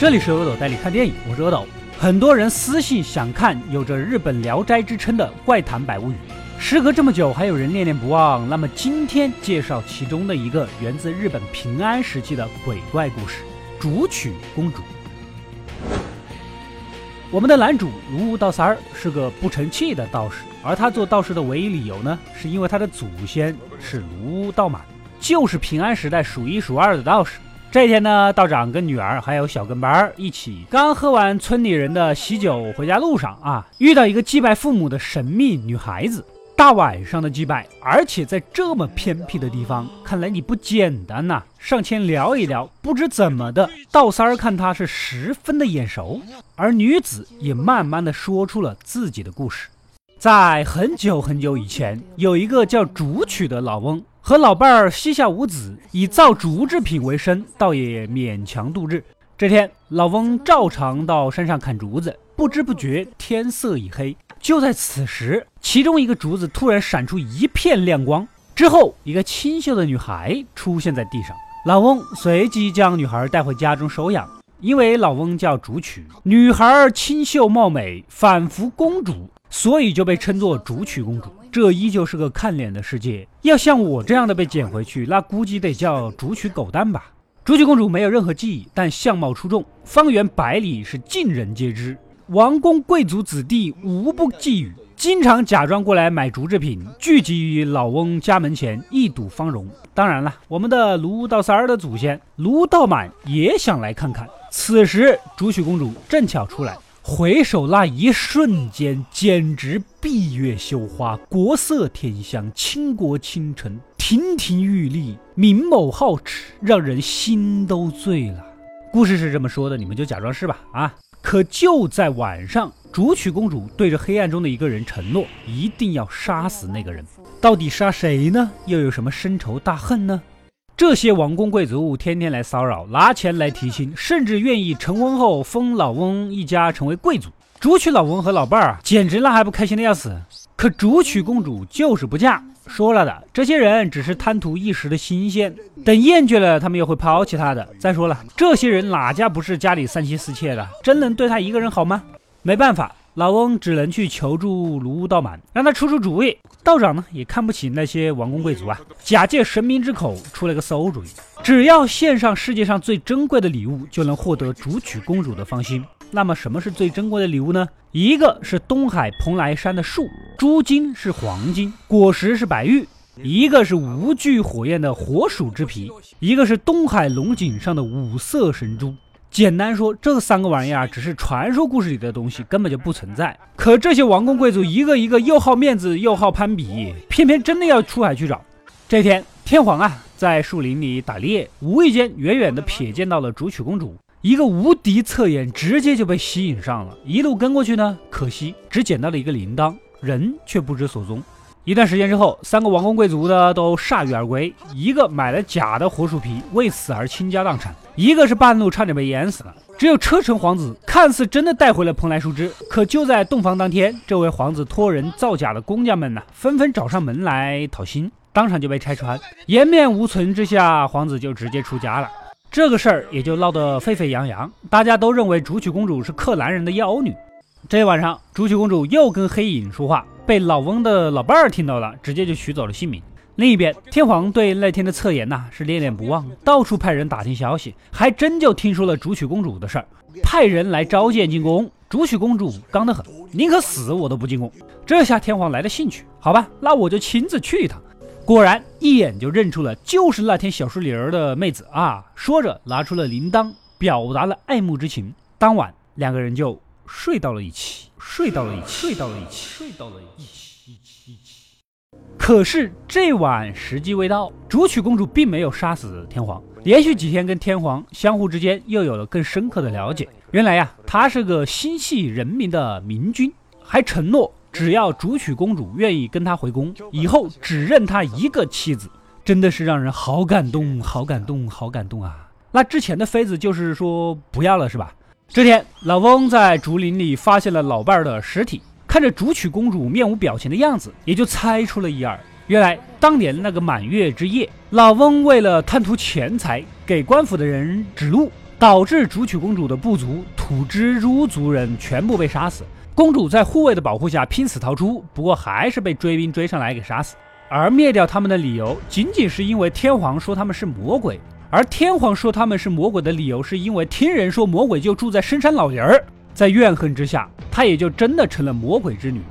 这里是阿斗带你看电影，我是阿斗。很多人私信想看有着日本《聊斋》之称的《怪谈百物语》，时隔这么久，还有人念念不忘。那么今天介绍其中的一个源自日本平安时期的鬼怪故事——竹取公主。我们的男主卢道三儿是个不成器的道士，而他做道士的唯一理由呢，是因为他的祖先是卢道满，就是平安时代数一数二的道士。这一天呢，道长跟女儿还有小跟班儿一起，刚喝完村里人的喜酒，回家路上啊，遇到一个祭拜父母的神秘女孩子。大晚上的祭拜，而且在这么偏僻的地方，看来你不简单呐。上前聊一聊，不知怎么的，道三儿看他是十分的眼熟，而女子也慢慢的说出了自己的故事。在很久很久以前，有一个叫竹取的老翁。和老伴儿膝下无子，以造竹制品为生，倒也勉强度日。这天，老翁照常到山上砍竹子，不知不觉天色已黑。就在此时，其中一个竹子突然闪出一片亮光，之后一个清秀的女孩出现在地上。老翁随即将女孩带回家中收养，因为老翁叫竹取，女孩清秀貌美，仿佛公主。所以就被称作竹取公主，这依旧是个看脸的世界。要像我这样的被捡回去，那估计得叫竹取狗蛋吧。竹取公主没有任何记忆，但相貌出众，方圆百里是尽人皆知。王公贵族子弟无不觊觎，经常假装过来买竹制品，聚集于老翁家门前一睹芳容。当然了，我们的卢道三儿的祖先卢道满也想来看看。此时，竹取公主正巧出来。回首那一瞬间，简直闭月羞花，国色天香，倾国倾城，亭亭玉立，明眸皓齿，让人心都醉了。故事是这么说的，你们就假装是吧？啊！可就在晚上，竹取公主对着黑暗中的一个人承诺，一定要杀死那个人。到底杀谁呢？又有什么深仇大恨呢？这些王公贵族天天来骚扰，拿钱来提亲，甚至愿意成婚后封老翁一家成为贵族。竹取老翁和老伴儿啊，简直那还不开心的要死。可竹取公主就是不嫁，说了的，这些人只是贪图一时的新鲜，等厌倦了，他们又会抛弃她的。再说了，这些人哪家不是家里三妻四妾的，真能对她一个人好吗？没办法。老翁只能去求助卢道满，让他出出主意。道长呢也看不起那些王公贵族啊，假借神明之口出了个馊主意：只要献上世界上最珍贵的礼物，就能获得竹取公主的芳心。那么什么是最珍贵的礼物呢？一个是东海蓬莱山的树，珠金是黄金，果实是白玉；一个是无惧火焰的火鼠之皮；一个是东海龙井上的五色神珠。简单说，这三个玩意儿只是传说故事里的东西，根本就不存在。可这些王公贵族一个一个又好面子又好攀比，偏偏真的要出海去找。这天，天皇啊在树林里打猎，无意间远远的瞥见到了竹取公主，一个无敌侧眼，直接就被吸引上了。一路跟过去呢，可惜只捡到了一个铃铛，人却不知所踪。一段时间之后，三个王公贵族的都铩羽而归，一个买了假的火鼠皮，为此而倾家荡产；一个是半路差点被淹死了。只有车臣皇子看似真的带回了蓬莱树枝，可就在洞房当天，这位皇子托人造假的工匠们呢，纷纷找上门来讨薪，当场就被拆穿。颜面无存之下，皇子就直接出家了。这个事儿也就闹得沸沸扬扬，大家都认为竹取公主是克兰人的妖女。这天晚上，竹取公主又跟黑影说话。被老翁的老伴儿听到了，直接就取走了性命。另一边，天皇对那天的侧颜呐是恋恋不忘，到处派人打听消息，还真就听说了竹取公主的事儿，派人来召见进宫。竹取公主刚得很，宁可死我都不进宫。这下天皇来了兴趣，好吧，那我就亲自去一趟。果然，一眼就认出了就是那天小树林儿的妹子啊。说着，拿出了铃铛，表达了爱慕之情。当晚，两个人就。睡到了一起，睡到了一起，睡到了一起，睡到了一起，一起，一起。可是这晚时机未到，竹取公主并没有杀死天皇，连续几天跟天皇相互之间又有了更深刻的了解。原来呀，她是个心系人民的明君，还承诺只要竹取公主愿意跟他回宫，以后只认他一个妻子。真的是让人好感动，好感动，好感动啊！那之前的妃子就是说不要了，是吧？这天，老翁在竹林里发现了老伴儿的尸体，看着竹取公主面无表情的样子，也就猜出了一二。原来，当年那个满月之夜，老翁为了贪图钱财，给官府的人指路，导致竹取公主的部族土之如族人全部被杀死。公主在护卫的保护下拼死逃出，不过还是被追兵追上来给杀死。而灭掉他们的理由，仅仅是因为天皇说他们是魔鬼。而天皇说他们是魔鬼的理由，是因为听人说魔鬼就住在深山老林儿。在怨恨之下，她也就真的成了魔鬼之女。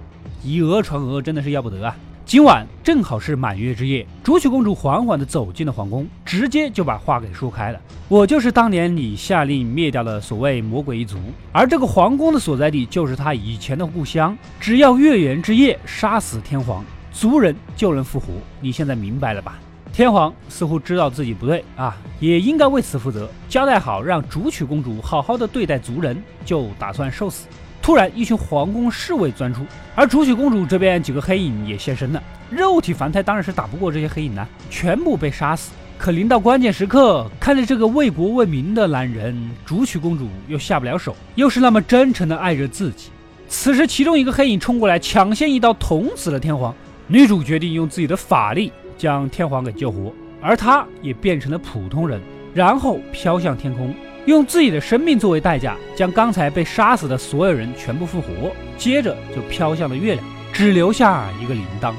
以讹传讹，真的是要不得啊！今晚正好是满月之夜，竹取公主缓缓地走进了皇宫，直接就把话给说开了。我就是当年你下令灭掉了所谓魔鬼一族，而这个皇宫的所在地就是他以前的故乡。只要月圆之夜杀死天皇，族人就能复活。你现在明白了吧？天皇似乎知道自己不对啊，也应该为此负责，交代好让竹取公主好好的对待族人，就打算受死。突然，一群皇宫侍卫钻出，而竹取公主这边几个黑影也现身了。肉体凡胎当然是打不过这些黑影的，全部被杀死。可临到关键时刻，看着这个为国为民的男人，竹取公主又下不了手，又是那么真诚的爱着自己。此时，其中一个黑影冲过来，抢先一刀捅死了天皇。女主决定用自己的法力将天皇给救活，而他也变成了普通人，然后飘向天空，用自己的生命作为代价，将刚才被杀死的所有人全部复活，接着就飘向了月亮，只留下一个铃铛。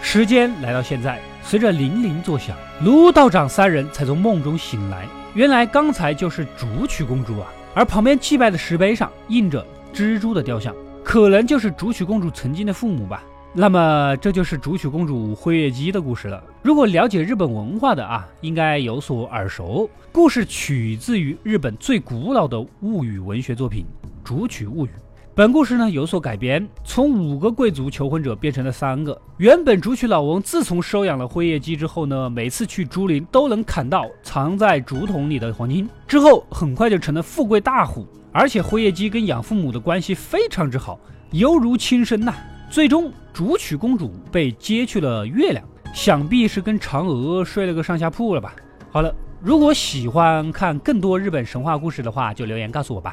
时间来到现在，随着铃铃作响，卢道长三人才从梦中醒来。原来刚才就是竹取公主啊，而旁边祭拜的石碑上印着蜘蛛的雕像，可能就是竹取公主曾经的父母吧。那么这就是竹取公主辉月姬的故事了。如果了解日本文化的啊，应该有所耳熟。故事取自于日本最古老的物语文学作品《竹取物语》。本故事呢有所改编，从五个贵族求婚者变成了三个。原本竹取老翁自从收养了辉夜姬之后呢，每次去竹林都能砍到藏在竹筒里的黄金，之后很快就成了富贵大户。而且辉夜姬跟养父母的关系非常之好，犹如亲生呐。最终竹取公主被接去了月亮，想必是跟嫦娥睡了个上下铺了吧。好了，如果喜欢看更多日本神话故事的话，就留言告诉我吧。